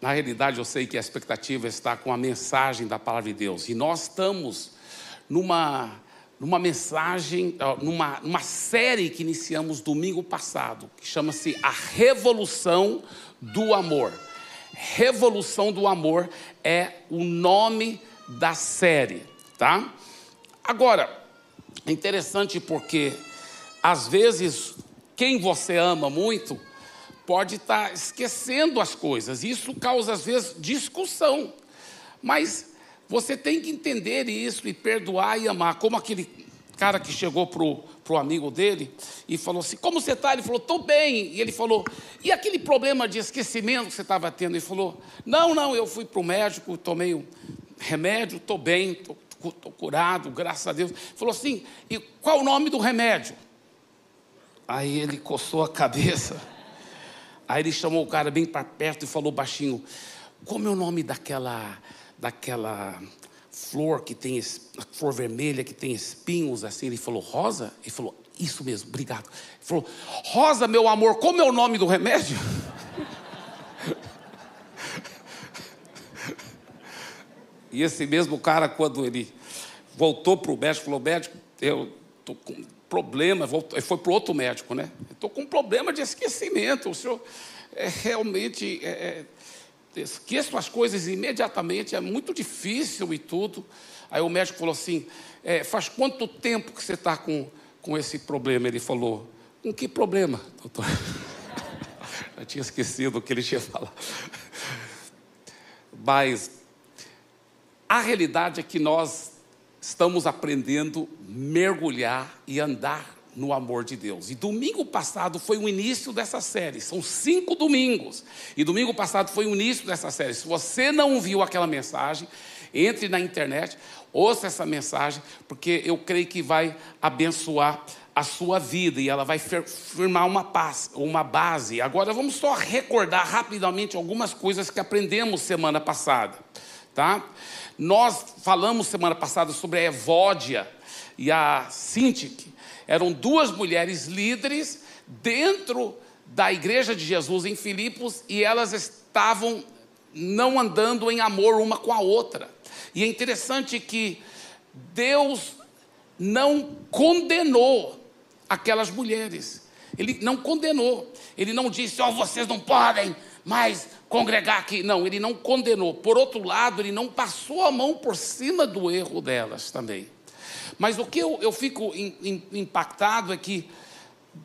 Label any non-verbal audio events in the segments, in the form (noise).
Na realidade, eu sei que a expectativa está com a mensagem da palavra de Deus. E nós estamos numa, numa mensagem, numa, numa série que iniciamos domingo passado, que chama-se A Revolução do Amor. Revolução do Amor é o nome da série, tá? Agora, é interessante porque, às vezes, quem você ama muito pode estar esquecendo as coisas. Isso causa, às vezes, discussão. Mas você tem que entender isso e perdoar e amar. Como aquele cara que chegou para o amigo dele e falou assim: Como você está? Ele falou: Estou bem. E ele falou: E aquele problema de esquecimento que você estava tendo? Ele falou: Não, não, eu fui para o médico, tomei um remédio, estou bem, estou curado, graças a Deus. Ele falou assim: E qual o nome do remédio? Aí ele coçou a cabeça. Aí ele chamou o cara bem para perto e falou baixinho: Como é o nome daquela, daquela flor que tem flor vermelha que tem espinhos assim? Ele falou: Rosa? Ele falou: Isso mesmo, obrigado. Ele falou: Rosa, meu amor, como é o nome do remédio? e esse mesmo cara, quando ele voltou para o médico, falou: Médico, eu estou com problema, voltou, foi para outro médico, né? Estou com um problema de esquecimento. O senhor é, realmente é, é, esqueço as coisas imediatamente, é muito difícil e tudo. Aí o médico falou assim: é, faz quanto tempo que você está com, com esse problema? Ele falou: com que problema, doutor? (laughs) Eu tinha esquecido o que ele tinha falado. Mas a realidade é que nós estamos aprendendo mergulhar e andar no amor de Deus. E domingo passado foi o início dessa série. São cinco domingos. E domingo passado foi o início dessa série. Se você não viu aquela mensagem, entre na internet, ouça essa mensagem, porque eu creio que vai abençoar a sua vida e ela vai firmar uma, paz, uma base. Agora vamos só recordar rapidamente algumas coisas que aprendemos semana passada, tá? Nós falamos semana passada sobre a Evódia e a Sintique. Eram duas mulheres líderes dentro da igreja de Jesus em Filipos e elas estavam não andando em amor uma com a outra. E é interessante que Deus não condenou aquelas mulheres. Ele não condenou. Ele não disse, ó, oh, vocês não podem mais congregar aqui. Não, ele não condenou. Por outro lado, ele não passou a mão por cima do erro delas também. Mas o que eu, eu fico in, in, impactado é que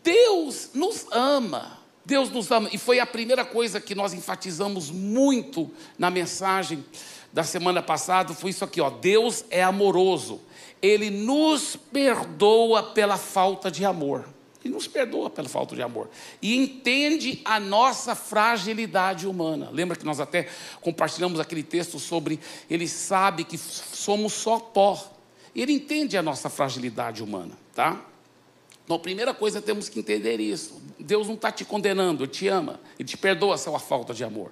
Deus nos ama. Deus nos ama. E foi a primeira coisa que nós enfatizamos muito na mensagem da semana passada. Foi isso aqui, ó. Deus é amoroso. Ele nos perdoa pela falta de amor. Ele nos perdoa pela falta de amor. E entende a nossa fragilidade humana. Lembra que nós até compartilhamos aquele texto sobre ele sabe que somos só pó. Ele entende a nossa fragilidade humana, tá? Então, a primeira coisa temos que entender isso. Deus não está te condenando, Ele te ama, Ele te perdoa a falta de amor.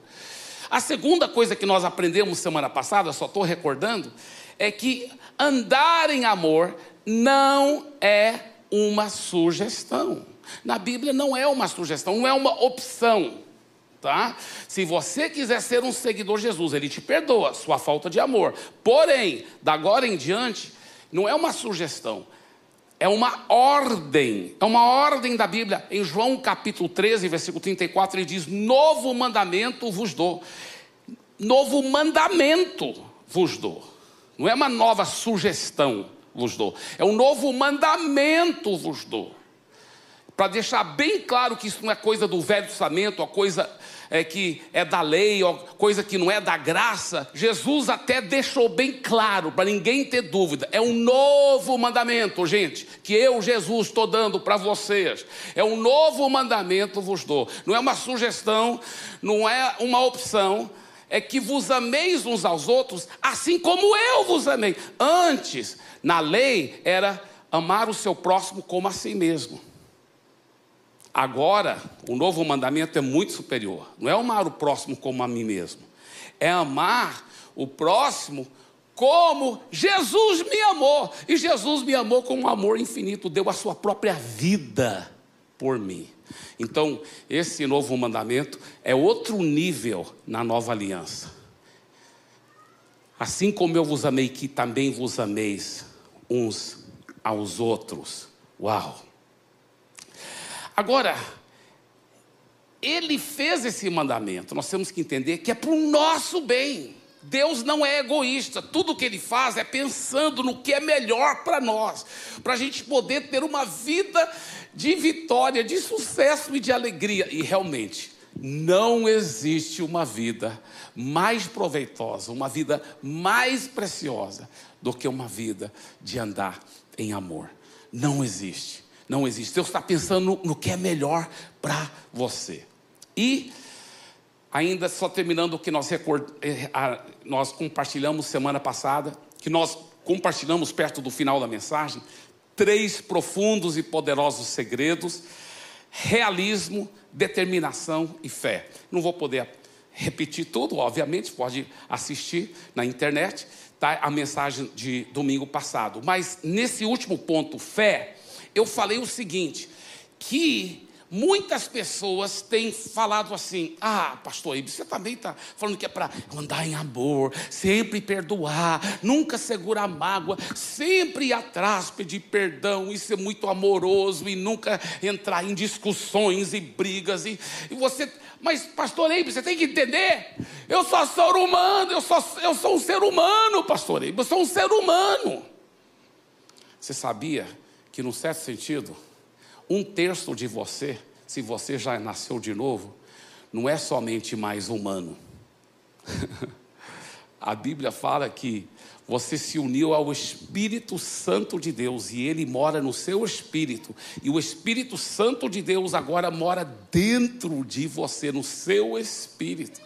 A segunda coisa que nós aprendemos semana passada, só estou recordando, é que andar em amor não é uma sugestão. Na Bíblia não é uma sugestão, não é uma opção. Tá? Se você quiser ser um seguidor de Jesus, ele te perdoa sua falta de amor. Porém, da agora em diante, não é uma sugestão, é uma ordem, é uma ordem da Bíblia. Em João capítulo 13, versículo 34, ele diz: Novo mandamento vos dou. Novo mandamento vos dou. Não é uma nova sugestão vos dou. É um novo mandamento vos dou. Para deixar bem claro que isso não é coisa do Velho Testamento, a coisa é que é da lei, ou coisa que não é da graça. Jesus até deixou bem claro, para ninguém ter dúvida. É um novo mandamento, gente, que eu, Jesus, estou dando para vocês. É um novo mandamento vos dou. Não é uma sugestão, não é uma opção, é que vos ameis uns aos outros, assim como eu vos amei. Antes, na lei, era amar o seu próximo como a si mesmo. Agora, o novo mandamento é muito superior. Não é amar o próximo como a mim mesmo. É amar o próximo como Jesus me amou. E Jesus me amou com um amor infinito, deu a sua própria vida por mim. Então, esse novo mandamento é outro nível na nova aliança. Assim como eu vos amei, que também vos ameis uns aos outros. Uau! Agora, ele fez esse mandamento, nós temos que entender que é para o nosso bem. Deus não é egoísta, tudo que Ele faz é pensando no que é melhor para nós, para a gente poder ter uma vida de vitória, de sucesso e de alegria. E realmente, não existe uma vida mais proveitosa, uma vida mais preciosa do que uma vida de andar em amor. Não existe, não existe. Deus está pensando no, no que é melhor para você. E ainda só terminando o que nós, record... Eh, nós compartilhamos semana passada, que nós compartilhamos perto do final da mensagem, três profundos e poderosos segredos: realismo, determinação e fé. Não vou poder repetir tudo, obviamente, pode assistir na internet, tá? A mensagem de domingo passado. Mas nesse último ponto, fé, eu falei o seguinte: que Muitas pessoas têm falado assim: ah, pastor Ibe, você também está falando que é para andar em amor, sempre perdoar, nunca segurar mágoa, sempre ir atrás, pedir perdão e ser muito amoroso e nunca entrar em discussões e brigas. E, e você, mas, pastor Ibe, você tem que entender: eu sou ser humano, eu sou, eu sou um ser humano, pastor Ibe, eu sou um ser humano. Você sabia que, num certo sentido, um terço de você, se você já nasceu de novo, não é somente mais humano. (laughs) A Bíblia fala que você se uniu ao Espírito Santo de Deus e ele mora no seu espírito, e o Espírito Santo de Deus agora mora dentro de você, no seu espírito.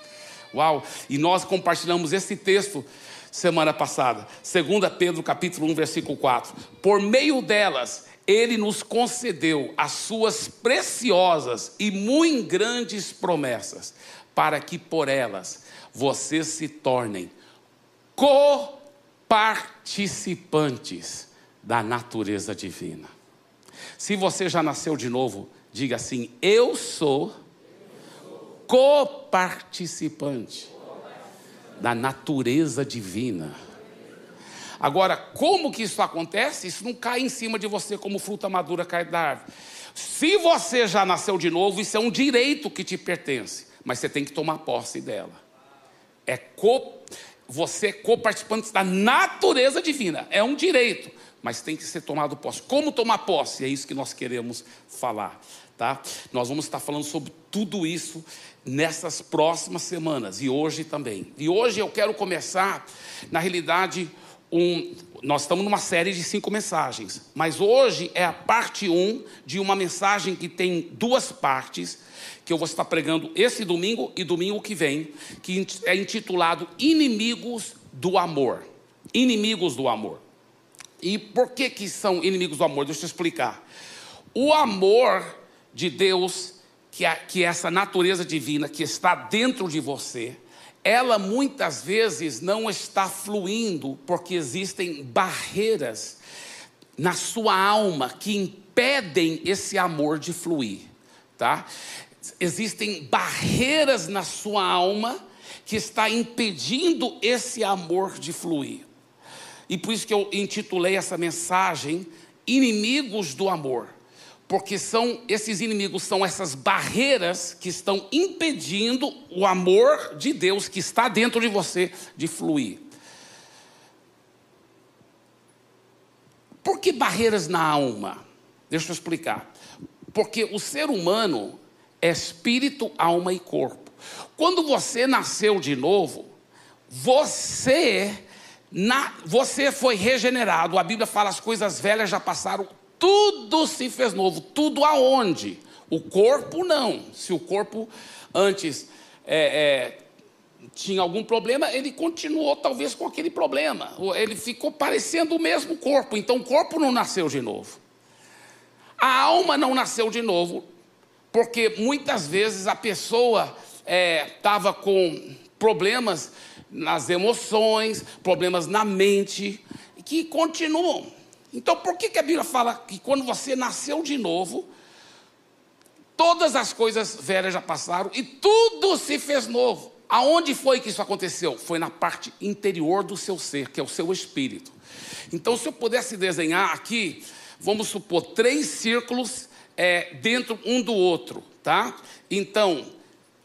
Uau! E nós compartilhamos esse texto semana passada, 2 Pedro capítulo 1, versículo 4. Por meio delas, ele nos concedeu as suas preciosas e muito grandes promessas, para que por elas vocês se tornem coparticipantes da natureza divina. Se você já nasceu de novo, diga assim: Eu sou coparticipante da natureza divina. Agora, como que isso acontece? Isso não cai em cima de você como fruta madura cai da árvore. Se você já nasceu de novo, isso é um direito que te pertence, mas você tem que tomar posse dela. É co, você é co-participante da natureza divina, é um direito, mas tem que ser tomado posse. Como tomar posse? É isso que nós queremos falar, tá? Nós vamos estar falando sobre tudo isso nessas próximas semanas e hoje também. E hoje eu quero começar, na realidade, um, nós estamos numa série de cinco mensagens, mas hoje é a parte um de uma mensagem que tem duas partes, que eu vou estar pregando esse domingo e domingo que vem, que é intitulado Inimigos do Amor. Inimigos do Amor. E por que, que são inimigos do amor? Deixa eu explicar. O amor de Deus, que é, que é essa natureza divina que está dentro de você, ela muitas vezes não está fluindo porque existem barreiras na sua alma que impedem esse amor de fluir, tá? Existem barreiras na sua alma que está impedindo esse amor de fluir. E por isso que eu intitulei essa mensagem Inimigos do Amor porque são esses inimigos são essas barreiras que estão impedindo o amor de Deus que está dentro de você de fluir. Por que barreiras na alma? Deixa eu explicar. Porque o ser humano é espírito, alma e corpo. Quando você nasceu de novo, você na, você foi regenerado. A Bíblia fala as coisas velhas já passaram, tudo se fez novo. Tudo aonde? O corpo não. Se o corpo antes é, é, tinha algum problema, ele continuou talvez com aquele problema. Ele ficou parecendo o mesmo corpo. Então o corpo não nasceu de novo. A alma não nasceu de novo, porque muitas vezes a pessoa estava é, com problemas nas emoções, problemas na mente, que continuam. Então, por que, que a Bíblia fala que quando você nasceu de novo, todas as coisas velhas já passaram e tudo se fez novo. Aonde foi que isso aconteceu? Foi na parte interior do seu ser, que é o seu espírito. Então, se eu pudesse desenhar aqui, vamos supor, três círculos é, dentro um do outro, tá? Então,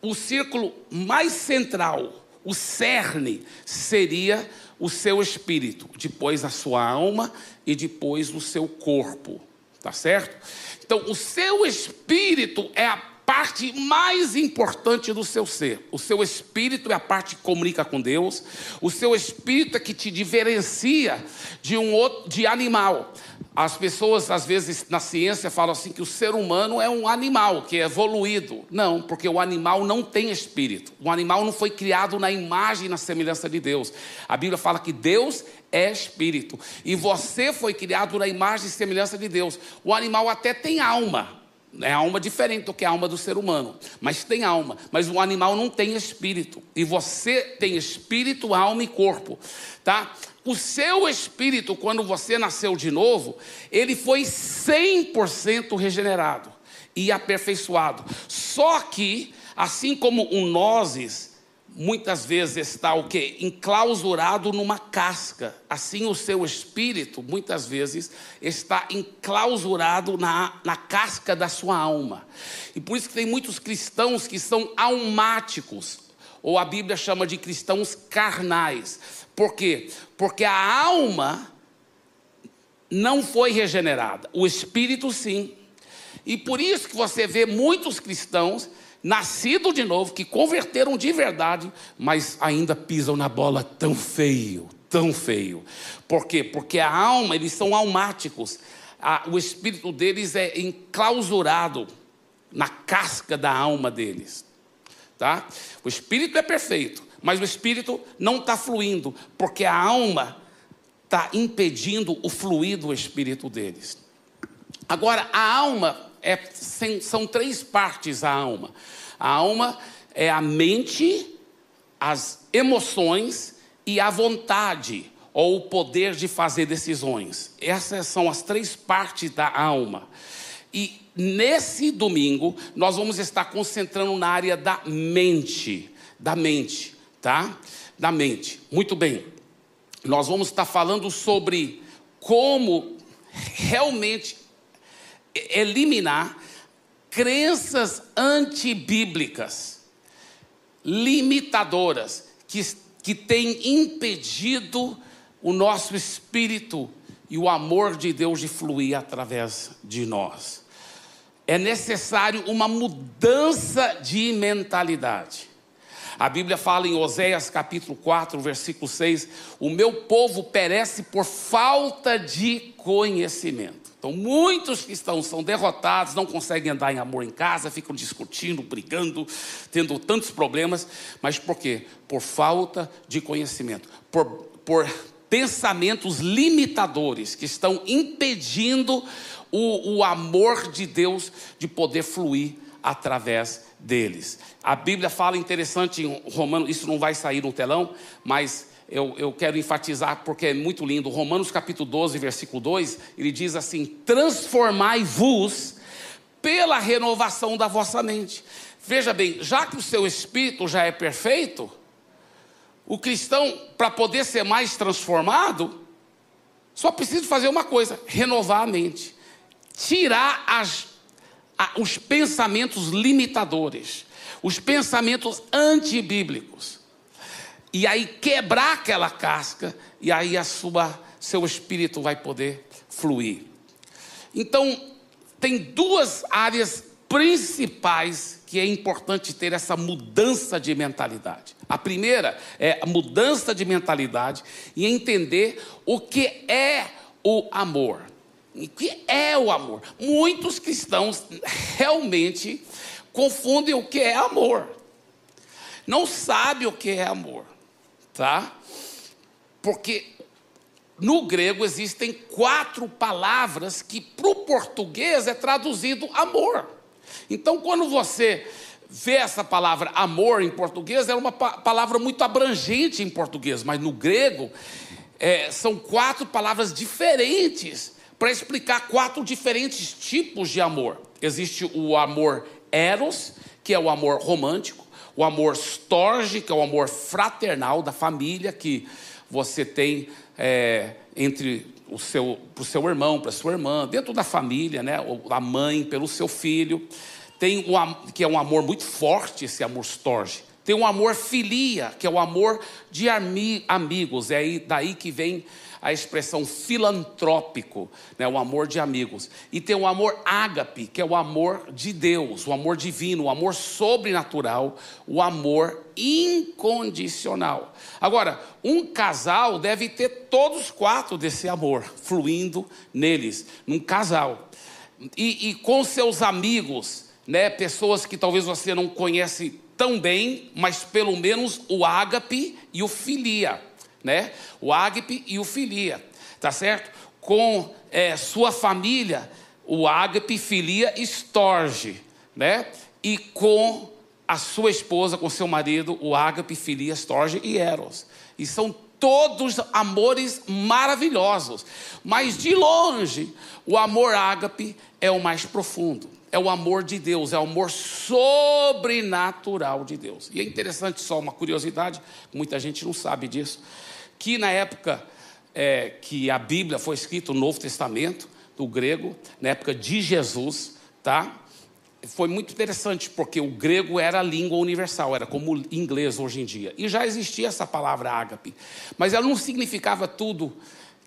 o círculo mais central, o cerne, seria o seu espírito, depois a sua alma e depois o seu corpo, tá certo? Então, o seu espírito é a parte mais importante do seu ser. O seu espírito é a parte que comunica com Deus. O seu espírito é que te diferencia de um outro, de animal. As pessoas, às vezes, na ciência, falam assim que o ser humano é um animal que é evoluído. Não, porque o animal não tem espírito. O animal não foi criado na imagem e na semelhança de Deus. A Bíblia fala que Deus é espírito. E você foi criado na imagem e semelhança de Deus. O animal até tem alma. É alma diferente do que a alma do ser humano, mas tem alma. Mas o animal não tem espírito. E você tem espírito, alma e corpo, tá? O seu espírito, quando você nasceu de novo, ele foi 100% regenerado e aperfeiçoado. Só que, assim como um nozes muitas vezes está o que? Enclausurado numa casca. Assim o seu espírito, muitas vezes, está enclausurado na, na casca da sua alma. E por isso que tem muitos cristãos que são almáticos, ou a Bíblia chama de cristãos carnais. Por quê? Porque a alma não foi regenerada, o espírito sim. E por isso que você vê muitos cristãos nascido de novo, que converteram de verdade, mas ainda pisam na bola tão feio, tão feio. Por quê? Porque a alma, eles são almáticos. A, o espírito deles é enclausurado na casca da alma deles. Tá? O espírito é perfeito, mas o espírito não está fluindo, porque a alma está impedindo o fluir do espírito deles. Agora, a alma é, são três partes a alma. A alma é a mente, as emoções e a vontade, ou o poder de fazer decisões. Essas são as três partes da alma. E nesse domingo, nós vamos estar concentrando na área da mente. Da mente, tá? Da mente. Muito bem. Nós vamos estar falando sobre como realmente eliminar crenças antibíblicas, limitadoras, que, que têm impedido o nosso espírito e o amor de Deus de fluir através de nós. É necessário uma mudança de mentalidade. A Bíblia fala em Oséias capítulo 4, versículo 6: O meu povo perece por falta de conhecimento. Então, muitos cristãos são derrotados, não conseguem andar em amor em casa, ficam discutindo, brigando, tendo tantos problemas. Mas por quê? Por falta de conhecimento, por, por pensamentos limitadores que estão impedindo o, o amor de Deus de poder fluir através deles. A Bíblia fala interessante em Romanos, isso não vai sair no telão, mas eu, eu quero enfatizar porque é muito lindo. Romanos capítulo 12, versículo 2, ele diz assim: Transformai-vos pela renovação da vossa mente. Veja bem, já que o seu espírito já é perfeito, o cristão, para poder ser mais transformado, só precisa fazer uma coisa: renovar a mente, tirar as os pensamentos limitadores, os pensamentos antibíblicos. E aí quebrar aquela casca, e aí a sua, seu espírito vai poder fluir. Então, tem duas áreas principais que é importante ter essa mudança de mentalidade. A primeira é a mudança de mentalidade e entender o que é o amor. O que é o amor? Muitos cristãos realmente confundem o que é amor. Não sabem o que é amor, tá? Porque no grego existem quatro palavras que para o português é traduzido amor. Então, quando você vê essa palavra amor em português, é uma palavra muito abrangente em português, mas no grego é, são quatro palavras diferentes para explicar quatro diferentes tipos de amor. Existe o amor eros, que é o amor romântico, o amor storge, que é o amor fraternal da família que você tem é, entre o seu, para o seu irmão, para a sua irmã, dentro da família, né? a mãe pelo seu filho. Tem o que é um amor muito forte, esse amor storge. Tem um amor filia, que é o amor de amigos. É aí, daí que vem a expressão filantrópico, né, o amor de amigos. E tem o amor ágape, que é o amor de Deus, o amor divino, o amor sobrenatural, o amor incondicional. Agora, um casal deve ter todos quatro desse amor fluindo neles, num casal. E, e com seus amigos, né, pessoas que talvez você não conhece tão bem, mas pelo menos o ágape e o filia né? O ágape e o filia, tá certo? Com é, sua família, o ágape, filia, estorge, né? E com a sua esposa, com seu marido, o ágape, filia, estorge e eros. E são todos amores maravilhosos. Mas de longe, o amor ágape é o mais profundo. É o amor de Deus, é o amor sobrenatural de Deus. E é interessante, só uma curiosidade, muita gente não sabe disso que na época é, que a Bíblia foi escrita, o Novo Testamento, do grego, na época de Jesus, tá? Foi muito interessante, porque o grego era a língua universal, era como o inglês hoje em dia. E já existia essa palavra ágape, mas ela não significava tudo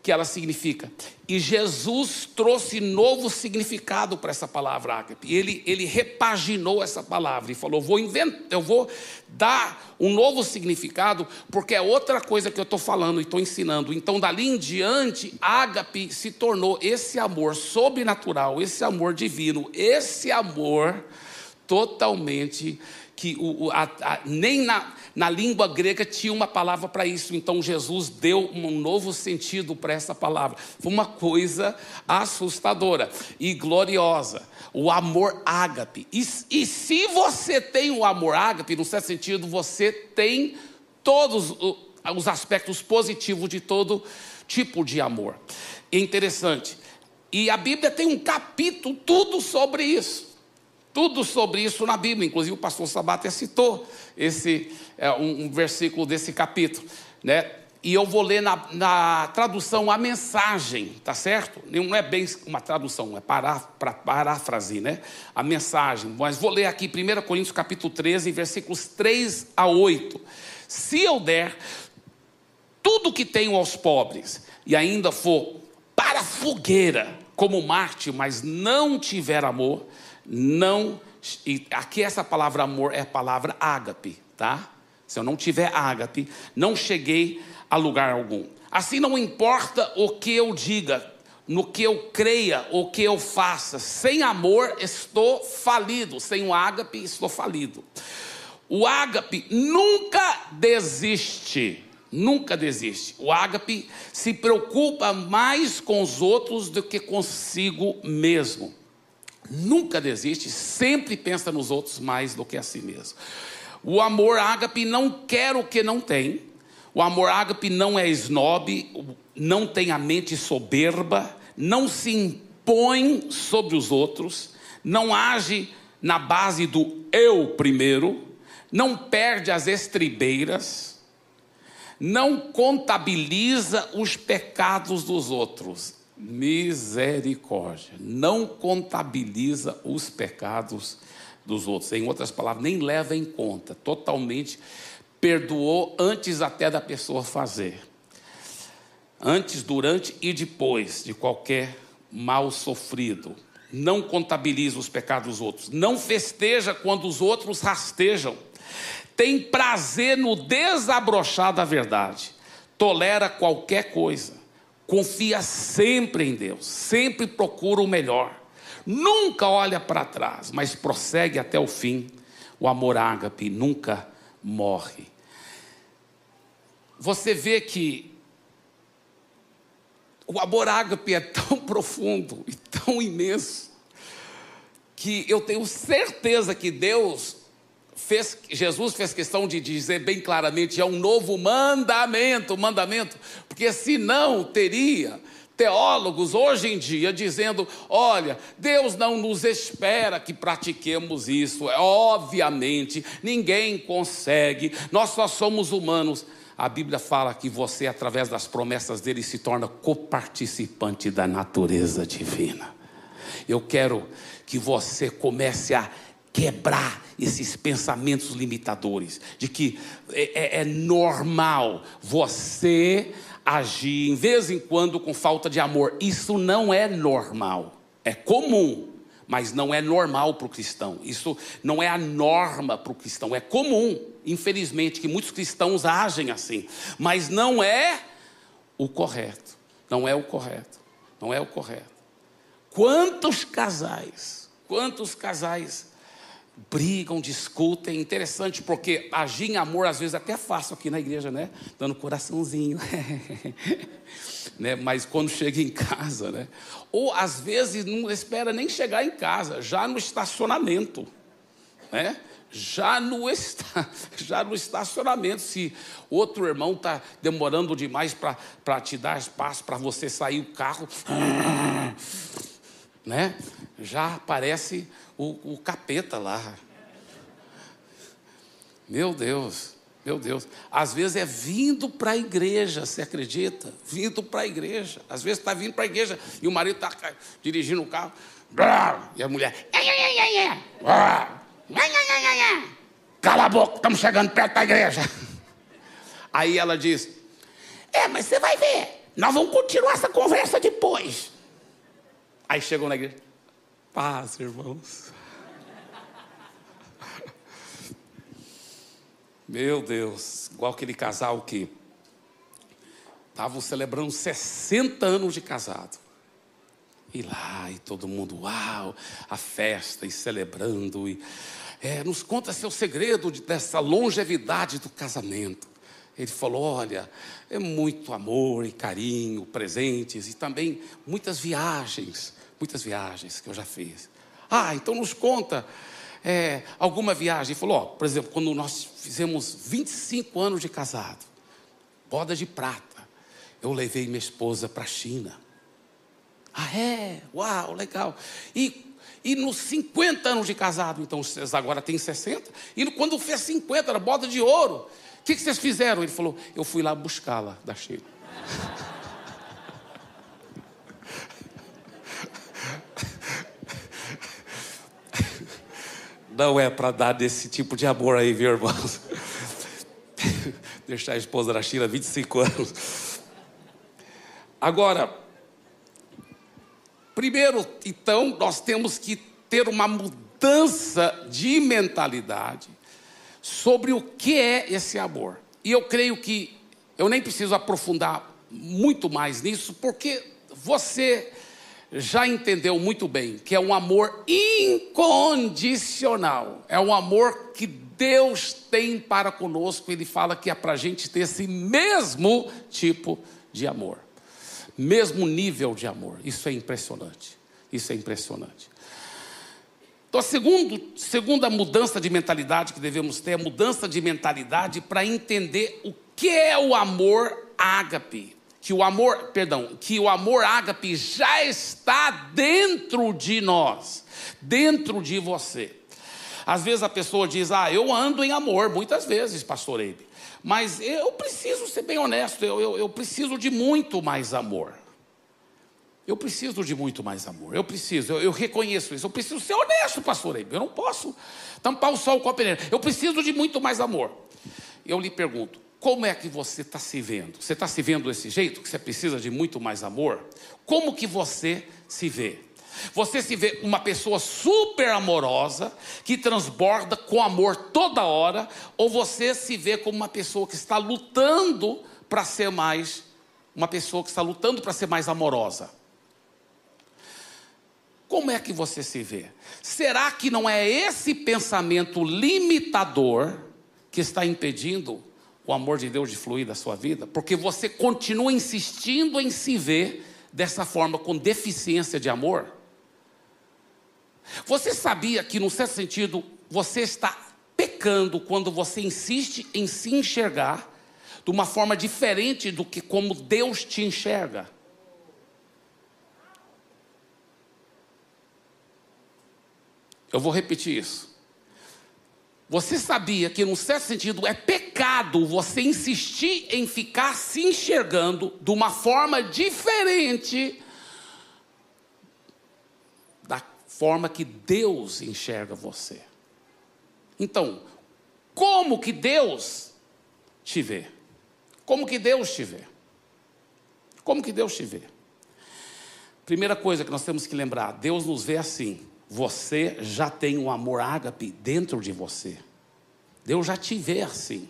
que ela significa. E Jesus trouxe novo significado para essa palavra ágape. Ele, ele repaginou essa palavra e falou: vou inventar, eu vou dar um novo significado, porque é outra coisa que eu estou falando e estou ensinando. Então, dali em diante, ágape se tornou esse amor sobrenatural, esse amor divino, esse amor totalmente que o, a, a, nem na, na língua grega tinha uma palavra para isso, então Jesus deu um novo sentido para essa palavra. Foi uma coisa assustadora e gloriosa. O amor ágape. E, e se você tem o amor ágape, no certo sentido, você tem todos os aspectos positivos de todo tipo de amor. É interessante. E a Bíblia tem um capítulo tudo sobre isso tudo sobre isso na Bíblia, inclusive o pastor Sabá até citou esse, é, um, um, versículo desse capítulo, né? E eu vou ler na, na, tradução a mensagem, tá certo? Não é bem uma tradução, é para, para, paráfrase, né? A mensagem. Mas vou ler aqui 1 Coríntios capítulo 13, versículos 3 a 8. Se eu der tudo que tenho aos pobres e ainda for para a fogueira como Marte, mas não tiver amor, não. E aqui essa palavra amor é a palavra ágape, tá? Se eu não tiver ágape, não cheguei a lugar algum. Assim não importa o que eu diga, no que eu creia, o que eu faça, sem amor estou falido, sem o ágape estou falido. O ágape nunca desiste, nunca desiste. O ágape se preocupa mais com os outros do que consigo mesmo nunca desiste, sempre pensa nos outros mais do que a si mesmo. O amor ágape não quer o que não tem. O amor ágape não é snob, não tem a mente soberba, não se impõe sobre os outros, não age na base do eu primeiro, não perde as estribeiras, não contabiliza os pecados dos outros misericórdia. Não contabiliza os pecados dos outros. Em outras palavras, nem leva em conta. Totalmente perdoou antes até da pessoa fazer. Antes, durante e depois de qualquer mal sofrido. Não contabiliza os pecados dos outros. Não festeja quando os outros rastejam. Tem prazer no desabrochar da verdade. Tolera qualquer coisa confia sempre em Deus, sempre procura o melhor, nunca olha para trás, mas prossegue até o fim. O amor ágape nunca morre. Você vê que o amor ágape é tão (laughs) profundo e tão imenso que eu tenho certeza que Deus fez, Jesus fez questão de dizer bem claramente: é um novo mandamento, mandamento, porque senão teria teólogos hoje em dia dizendo: olha, Deus não nos espera que pratiquemos isso. É, obviamente, ninguém consegue, nós só somos humanos. A Bíblia fala que você, através das promessas dele, se torna coparticipante da natureza divina. Eu quero que você comece a quebrar esses pensamentos limitadores, de que é, é, é normal você agir em vez em quando com falta de amor. Isso não é normal, é comum, mas não é normal para o cristão. Isso não é a norma para o cristão, é comum, infelizmente, que muitos cristãos agem assim, mas não é o correto. Não é o correto. Não é o correto. Quantos casais, quantos casais brigam, discutem. Interessante porque agir em amor às vezes até é fácil aqui na igreja, né? Dando coraçãozinho. (laughs) né? Mas quando chega em casa, né? Ou às vezes não espera nem chegar em casa, já no estacionamento, né? Já no, esta, (laughs) já no estacionamento, se outro irmão está demorando demais para te dar espaço para você sair o carro, (laughs) né? Já aparece o, o capeta lá. Meu Deus, meu Deus. Às vezes é vindo para a igreja, você acredita? Vindo para a igreja. Às vezes está vindo para a igreja e o marido está dirigindo o carro. E a mulher. Cala a boca, estamos chegando perto da igreja. Aí ela diz: É, mas você vai ver, nós vamos continuar essa conversa depois. Aí chegou na igreja. Paz, irmãos. Meu Deus, igual aquele casal que estavam celebrando 60 anos de casado. E lá, e todo mundo, uau, a festa e celebrando. E, é, nos conta seu segredo dessa longevidade do casamento. Ele falou: olha, é muito amor e carinho, presentes e também muitas viagens muitas viagens que eu já fiz. Ah, então nos conta é, alguma viagem. Ele falou, ó, por exemplo, quando nós fizemos 25 anos de casado, boda de prata, eu levei minha esposa para a China. Ah, é? Uau, legal. E, e nos 50 anos de casado, então vocês agora têm 60, e quando fez 50, era boda de ouro. O que, que vocês fizeram? Ele falou, eu fui lá buscá-la da China. (laughs) Não é para dar desse tipo de amor aí, viu, irmãos? (laughs) Deixar a esposa na China 25 anos. Agora, primeiro, então, nós temos que ter uma mudança de mentalidade sobre o que é esse amor. E eu creio que eu nem preciso aprofundar muito mais nisso, porque você já entendeu muito bem que é um amor incondicional, é um amor que Deus tem para conosco. Ele fala que é para a gente ter esse mesmo tipo de amor, mesmo nível de amor. Isso é impressionante. Isso é impressionante. Então, a segundo, segunda mudança de mentalidade que devemos ter é a mudança de mentalidade para entender o que é o amor ágape que o amor, perdão, que o amor ágape já está dentro de nós, dentro de você. Às vezes a pessoa diz: "Ah, eu ando em amor", muitas vezes, pastor Eibe. Mas eu preciso ser bem honesto, eu, eu, eu preciso de muito mais amor. Eu preciso de muito mais amor. Eu preciso, eu, eu, reconheço isso. Eu preciso ser honesto, pastor Eibe. Eu não posso tampar o sol com a peneira. Eu preciso de muito mais amor. Eu lhe pergunto: como é que você está se vendo? Você está se vendo desse jeito, que você precisa de muito mais amor? Como que você se vê? Você se vê uma pessoa super amorosa, que transborda com amor toda hora, ou você se vê como uma pessoa que está lutando para ser mais, uma pessoa que está lutando para ser mais amorosa? Como é que você se vê? Será que não é esse pensamento limitador que está impedindo o amor de Deus de fluir da sua vida, porque você continua insistindo em se ver dessa forma, com deficiência de amor. Você sabia que, num certo sentido, você está pecando quando você insiste em se enxergar de uma forma diferente do que como Deus te enxerga? Eu vou repetir isso. Você sabia que, num certo sentido, é pecado você insistir em ficar se enxergando de uma forma diferente da forma que Deus enxerga você. Então, como que Deus te vê? Como que Deus te vê? Como que Deus te vê? Primeira coisa que nós temos que lembrar: Deus nos vê assim. Você já tem um amor ágape dentro de você. Deus já te vê assim.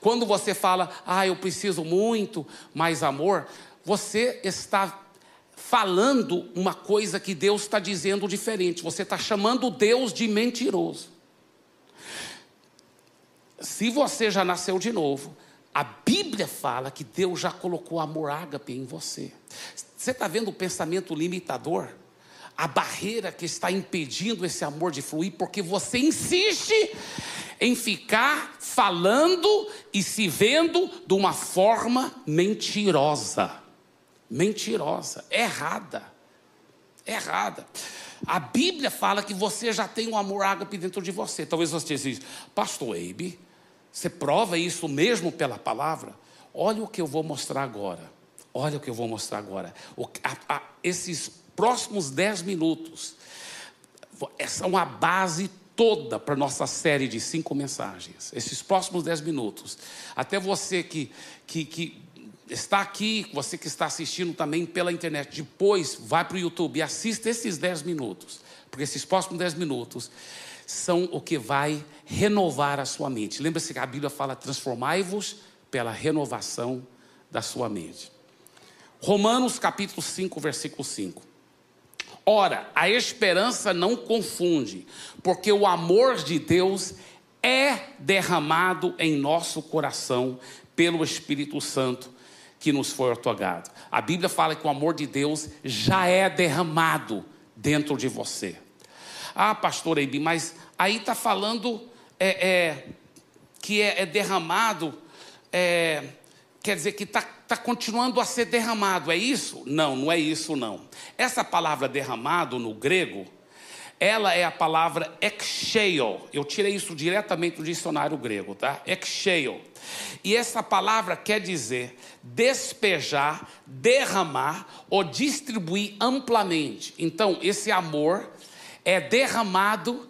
Quando você fala, ah, eu preciso muito mais amor, você está falando uma coisa que Deus está dizendo diferente. Você está chamando Deus de mentiroso. Se você já nasceu de novo, a Bíblia fala que Deus já colocou amor ágape em você. Você está vendo o pensamento limitador? A barreira que está impedindo esse amor de fluir, porque você insiste em ficar falando e se vendo de uma forma mentirosa. Mentirosa, errada. Errada. A Bíblia fala que você já tem um amor ágape dentro de você. Talvez você diga, pastor Eibe, você prova isso mesmo pela palavra? Olha o que eu vou mostrar agora. Olha o que eu vou mostrar agora. O, a, a, esses próximos dez minutos são a base toda para nossa série de cinco mensagens. Esses próximos dez minutos. Até você que, que, que está aqui, você que está assistindo também pela internet, depois vai para o YouTube e assista esses dez minutos. Porque esses próximos dez minutos são o que vai renovar a sua mente. Lembra-se que a Bíblia fala: transformai-vos pela renovação da sua mente. Romanos capítulo 5, versículo 5. Ora, a esperança não confunde, porque o amor de Deus é derramado em nosso coração pelo Espírito Santo que nos foi otorgado. A Bíblia fala que o amor de Deus já é derramado dentro de você. Ah, pastor Eibi, mas aí está falando é, é, que é, é derramado, é, quer dizer que está está continuando a ser derramado. É isso? Não, não é isso não. Essa palavra derramado no grego, ela é a palavra exeio. Eu tirei isso diretamente do dicionário grego, tá? Exeio. E essa palavra quer dizer despejar, derramar ou distribuir amplamente. Então, esse amor é derramado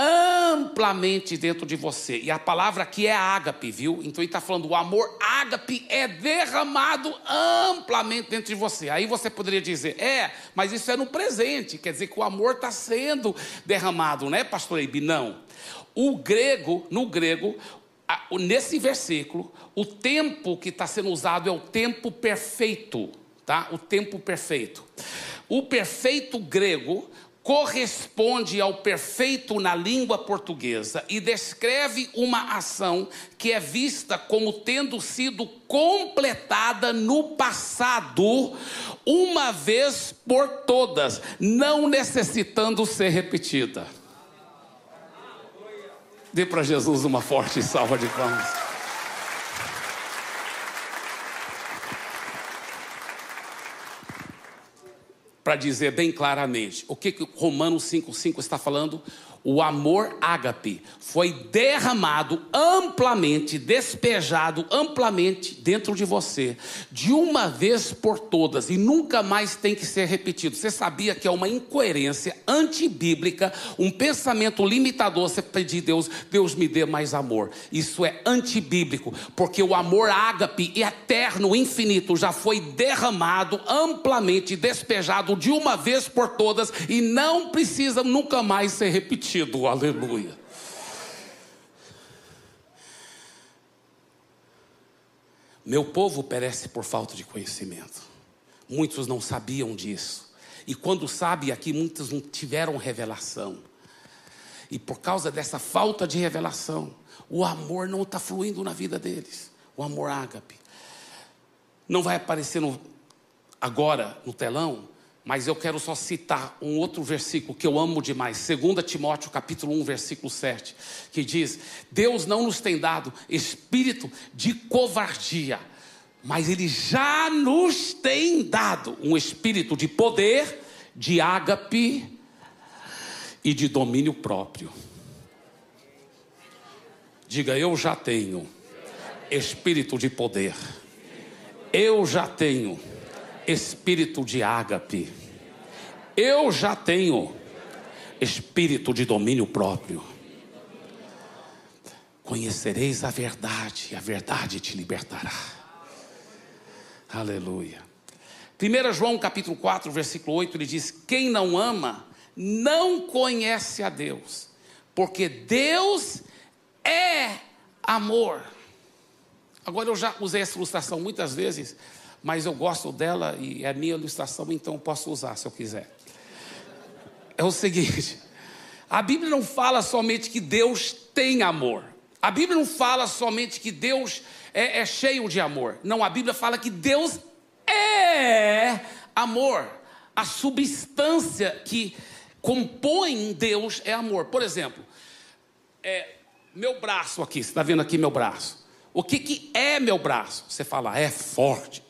amplamente dentro de você. E a palavra aqui é ágape, viu? Então ele está falando, o amor ágape é derramado amplamente dentro de você. Aí você poderia dizer, é, mas isso é no presente, quer dizer que o amor está sendo derramado, né, pastor Eibe? Não. O grego, no grego, nesse versículo, o tempo que está sendo usado é o tempo perfeito, tá? O tempo perfeito. O perfeito grego corresponde ao perfeito na língua portuguesa e descreve uma ação que é vista como tendo sido completada no passado, uma vez por todas, não necessitando ser repetida. Dê para Jesus uma forte salva de palmas. Para dizer bem claramente o que, que Romanos 5,5 está falando o amor ágape foi derramado amplamente, despejado amplamente dentro de você, de uma vez por todas, e nunca mais tem que ser repetido. Você sabia que é uma incoerência antibíblica, um pensamento limitador, você pedir Deus, Deus me dê mais amor. Isso é antibíblico, porque o amor ágape eterno, infinito, já foi derramado amplamente, despejado de uma vez por todas, e não precisa nunca mais ser repetido sentido, aleluia. Meu povo perece por falta de conhecimento. Muitos não sabiam disso. E quando sabem aqui, muitos não tiveram revelação. E por causa dessa falta de revelação, o amor não está fluindo na vida deles. O amor ágape. Não vai aparecer no, agora no telão, mas eu quero só citar um outro versículo que eu amo demais, 2 Timóteo capítulo 1, versículo 7, que diz: Deus não nos tem dado espírito de covardia, mas Ele já nos tem dado um espírito de poder, de ágape e de domínio próprio. Diga, eu já tenho espírito de poder. Eu já tenho espírito de ágape. Eu já tenho espírito de domínio próprio. Conhecereis a verdade, e a verdade te libertará. Aleluia. 1 João capítulo 4, versículo 8, ele diz: Quem não ama, não conhece a Deus, porque Deus é amor. Agora eu já usei essa ilustração muitas vezes, mas eu gosto dela e é minha ilustração, então eu posso usar se eu quiser. É o seguinte: a Bíblia não fala somente que Deus tem amor. A Bíblia não fala somente que Deus é, é cheio de amor. Não, a Bíblia fala que Deus é amor. A substância que compõe Deus é amor. Por exemplo, é, meu braço aqui, você está vendo aqui meu braço. O que, que é meu braço? Você fala, é forte.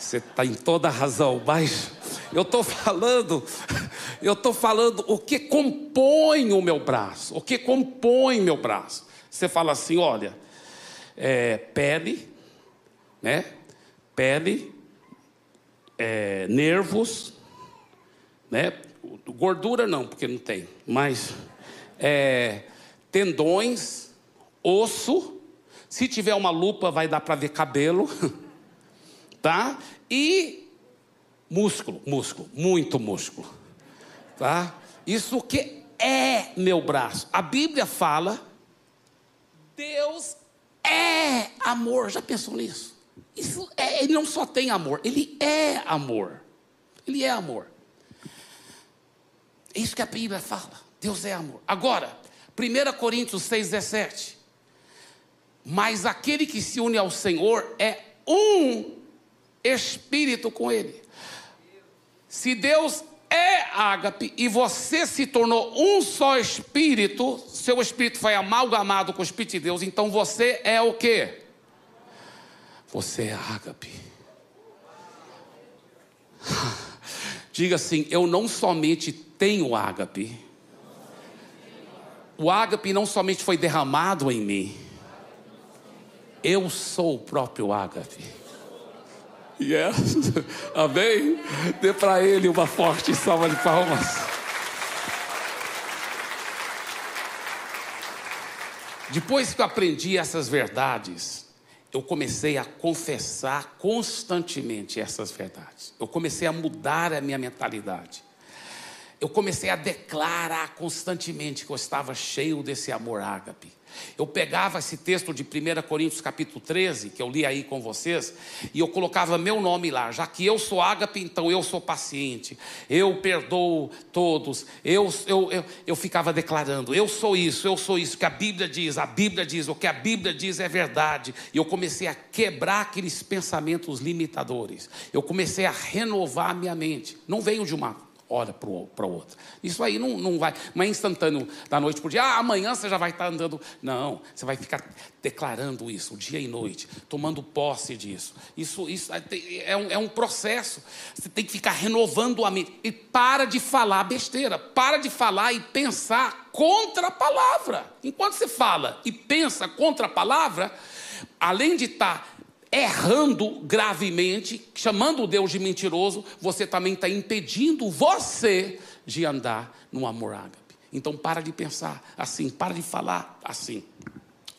Você está em toda a razão, mas eu estou falando, eu estou falando o que compõe o meu braço, o que compõe meu braço. Você fala assim, olha, é, pele, né? Pele, é, nervos, né? Gordura não, porque não tem, mas é, tendões, osso. Se tiver uma lupa, vai dar para ver cabelo, (laughs) tá? E músculo, músculo, muito músculo, tá? Isso que é meu braço. A Bíblia fala, Deus é amor. Já pensou nisso? Isso é, ele não só tem amor, ele é amor. Ele é amor. É isso que a Bíblia fala. Deus é amor. Agora, 1 Coríntios 6,17. Mas aquele que se une ao Senhor é um espírito com Ele. Se Deus é ágape e você se tornou um só espírito, seu espírito foi amalgamado com o espírito de Deus, então você é o que? Você é ágape. (laughs) Diga assim: eu não somente tenho ágape, o ágape não somente foi derramado em mim, eu sou o próprio ágape. Yes, (laughs) amém? Dê para ele uma forte salva de palmas. Depois que eu aprendi essas verdades, eu comecei a confessar constantemente essas verdades. Eu comecei a mudar a minha mentalidade eu comecei a declarar constantemente que eu estava cheio desse amor ágape. Eu pegava esse texto de 1 Coríntios capítulo 13, que eu li aí com vocês, e eu colocava meu nome lá, já que eu sou ágape, então eu sou paciente, eu perdoo todos, eu, eu, eu, eu ficava declarando, eu sou isso, eu sou isso, que a Bíblia diz, a Bíblia diz, o que a Bíblia diz é verdade, e eu comecei a quebrar aqueles pensamentos limitadores, eu comecei a renovar a minha mente, não veio de uma olha para o outro. Isso aí não, não vai, não é instantâneo da noite para o dia, ah, amanhã você já vai estar andando. Não, você vai ficar declarando isso dia e noite, tomando posse disso. Isso, isso é, é um, é um processo. Você tem que ficar renovando a mente. E para de falar besteira, para de falar e pensar contra a palavra. Enquanto você fala e pensa contra a palavra, além de estar errando gravemente, chamando Deus de mentiroso, você também está impedindo você de andar no amor ágape. Então para de pensar assim, para de falar assim.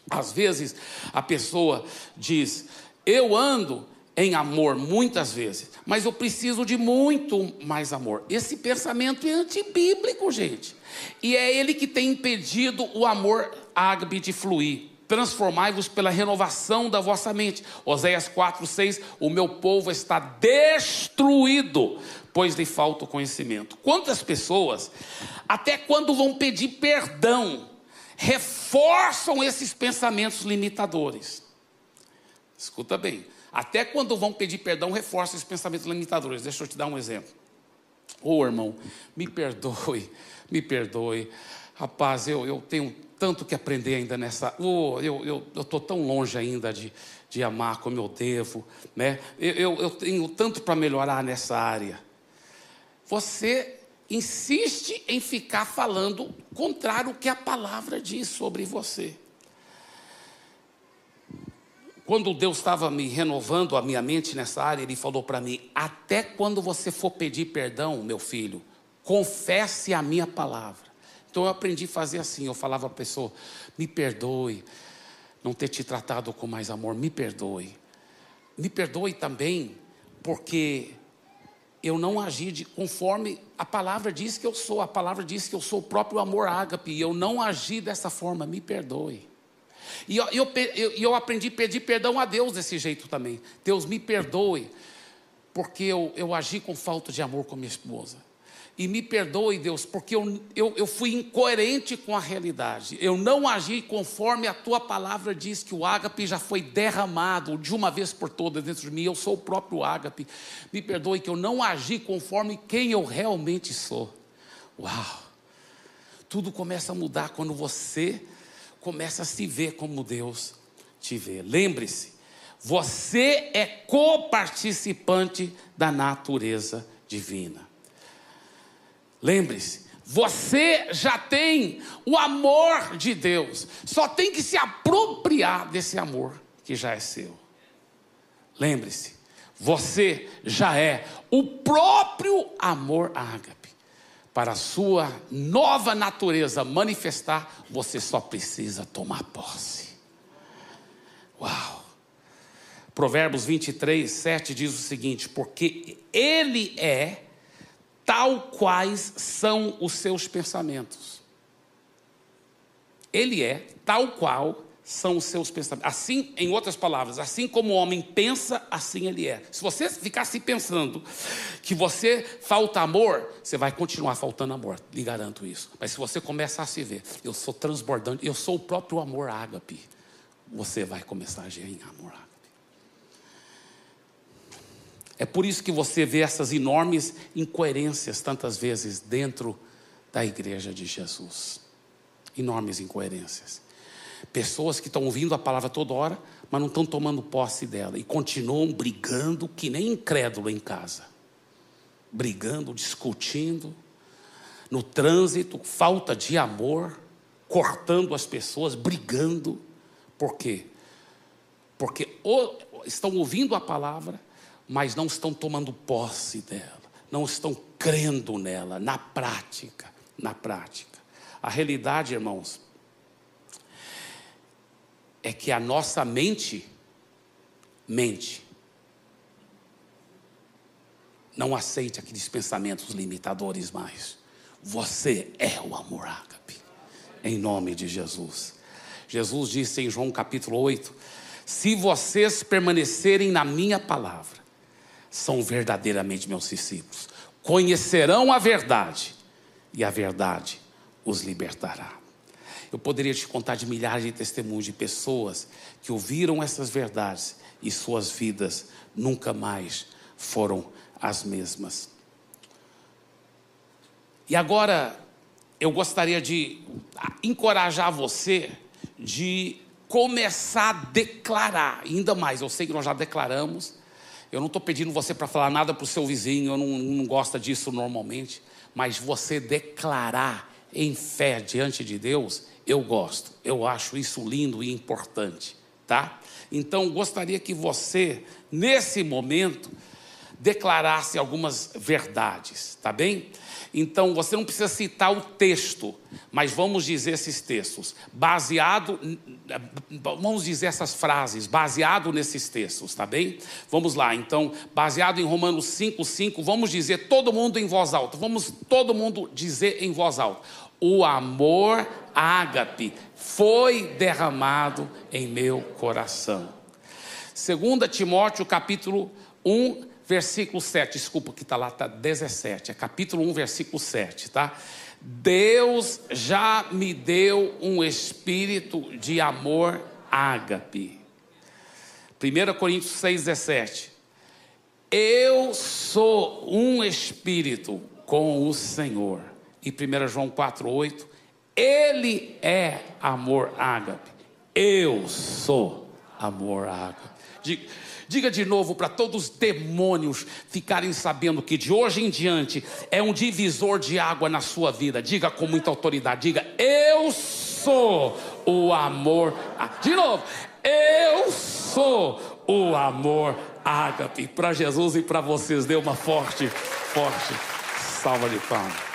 Às vezes a pessoa diz: Eu ando em amor muitas vezes, mas eu preciso de muito mais amor. Esse pensamento é antibíblico, gente. E é ele que tem impedido o amor ágape de fluir transformai-vos pela renovação da vossa mente. Oséias 4, 6, o meu povo está destruído, pois lhe falta o conhecimento. Quantas pessoas, até quando vão pedir perdão, reforçam esses pensamentos limitadores. Escuta bem, até quando vão pedir perdão, reforçam esses pensamentos limitadores. Deixa eu te dar um exemplo. Ô oh, irmão, me perdoe, me perdoe. Rapaz, eu, eu tenho tanto que aprender ainda nessa. Oh, eu estou tão longe ainda de, de amar como eu devo. Né? Eu, eu, eu tenho tanto para melhorar nessa área. Você insiste em ficar falando contrário ao que a palavra diz sobre você. Quando Deus estava me renovando a minha mente nessa área, Ele falou para mim: até quando você for pedir perdão, meu filho, confesse a minha palavra. Então eu aprendi a fazer assim: eu falava a pessoa, me perdoe, não ter te tratado com mais amor, me perdoe. Me perdoe também, porque eu não agi de, conforme a palavra diz que eu sou. A palavra diz que eu sou o próprio amor ágape. E eu não agi dessa forma, me perdoe. E eu, eu, eu, eu aprendi a pedir perdão a Deus desse jeito também. Deus me perdoe, porque eu, eu agi com falta de amor com minha esposa. E me perdoe, Deus, porque eu, eu, eu fui incoerente com a realidade. Eu não agi conforme a tua palavra diz que o ágape já foi derramado de uma vez por todas dentro de mim. Eu sou o próprio ágape. Me perdoe que eu não agi conforme quem eu realmente sou. Uau! Tudo começa a mudar quando você começa a se ver como Deus te vê. Lembre-se, você é coparticipante da natureza divina. Lembre-se, você já tem o amor de Deus, só tem que se apropriar desse amor que já é seu. Lembre-se, você já é o próprio amor ágape. Para a sua nova natureza manifestar, você só precisa tomar posse. Uau! Provérbios 23, 7 diz o seguinte: Porque Ele é tal quais são os seus pensamentos. Ele é tal qual são os seus pensamentos. Assim, em outras palavras, assim como o homem pensa, assim ele é. Se você ficar se pensando que você falta amor, você vai continuar faltando amor, lhe garanto isso. Mas se você começar a se ver, eu sou transbordante, eu sou o próprio amor ágape, você vai começar a agir em amor ágape. É por isso que você vê essas enormes incoerências tantas vezes dentro da igreja de Jesus. Enormes incoerências. Pessoas que estão ouvindo a palavra toda hora, mas não estão tomando posse dela e continuam brigando que nem incrédulo em casa. Brigando, discutindo, no trânsito, falta de amor, cortando as pessoas, brigando. Por quê? Porque estão ouvindo a palavra, mas não estão tomando posse dela, não estão crendo nela, na prática, na prática. A realidade, irmãos, é que a nossa mente mente. Não aceite aqueles pensamentos limitadores mais. Você é o amor ágape. Em nome de Jesus. Jesus disse em João capítulo 8: Se vocês permanecerem na minha palavra, são verdadeiramente meus discípulos. Conhecerão a verdade, e a verdade os libertará. Eu poderia te contar de milhares de testemunhos de pessoas que ouviram essas verdades e suas vidas nunca mais foram as mesmas. E agora eu gostaria de encorajar você de começar a declarar, ainda mais, eu sei que nós já declaramos, eu não estou pedindo você para falar nada para o seu vizinho, eu não, não gosto disso normalmente, mas você declarar em fé diante de Deus, eu gosto, eu acho isso lindo e importante, tá? Então gostaria que você, nesse momento, declarasse algumas verdades, tá bem? Então você não precisa citar o texto, mas vamos dizer esses textos, baseado, vamos dizer essas frases, baseado nesses textos, tá bem? Vamos lá, então, baseado em Romanos 5, 5, vamos dizer todo mundo em voz alta, vamos todo mundo dizer em voz alta: o amor ágape foi derramado em meu coração. 2 Timóteo capítulo 1, versículo 7, desculpa que está lá, está 17, é capítulo 1, versículo 7, tá? Deus já me deu um espírito de amor ágape. 1 Coríntios 6, 17. Eu sou um espírito com o Senhor. E 1 João 4, 8. Ele é amor ágape. Eu sou amor ágape. Diga, Diga de novo para todos os demônios ficarem sabendo que de hoje em diante é um divisor de água na sua vida. Diga com muita autoridade: diga, eu sou o amor. De novo, eu sou o amor ágape. Para Jesus e para vocês, dê uma forte, forte salva de palmas.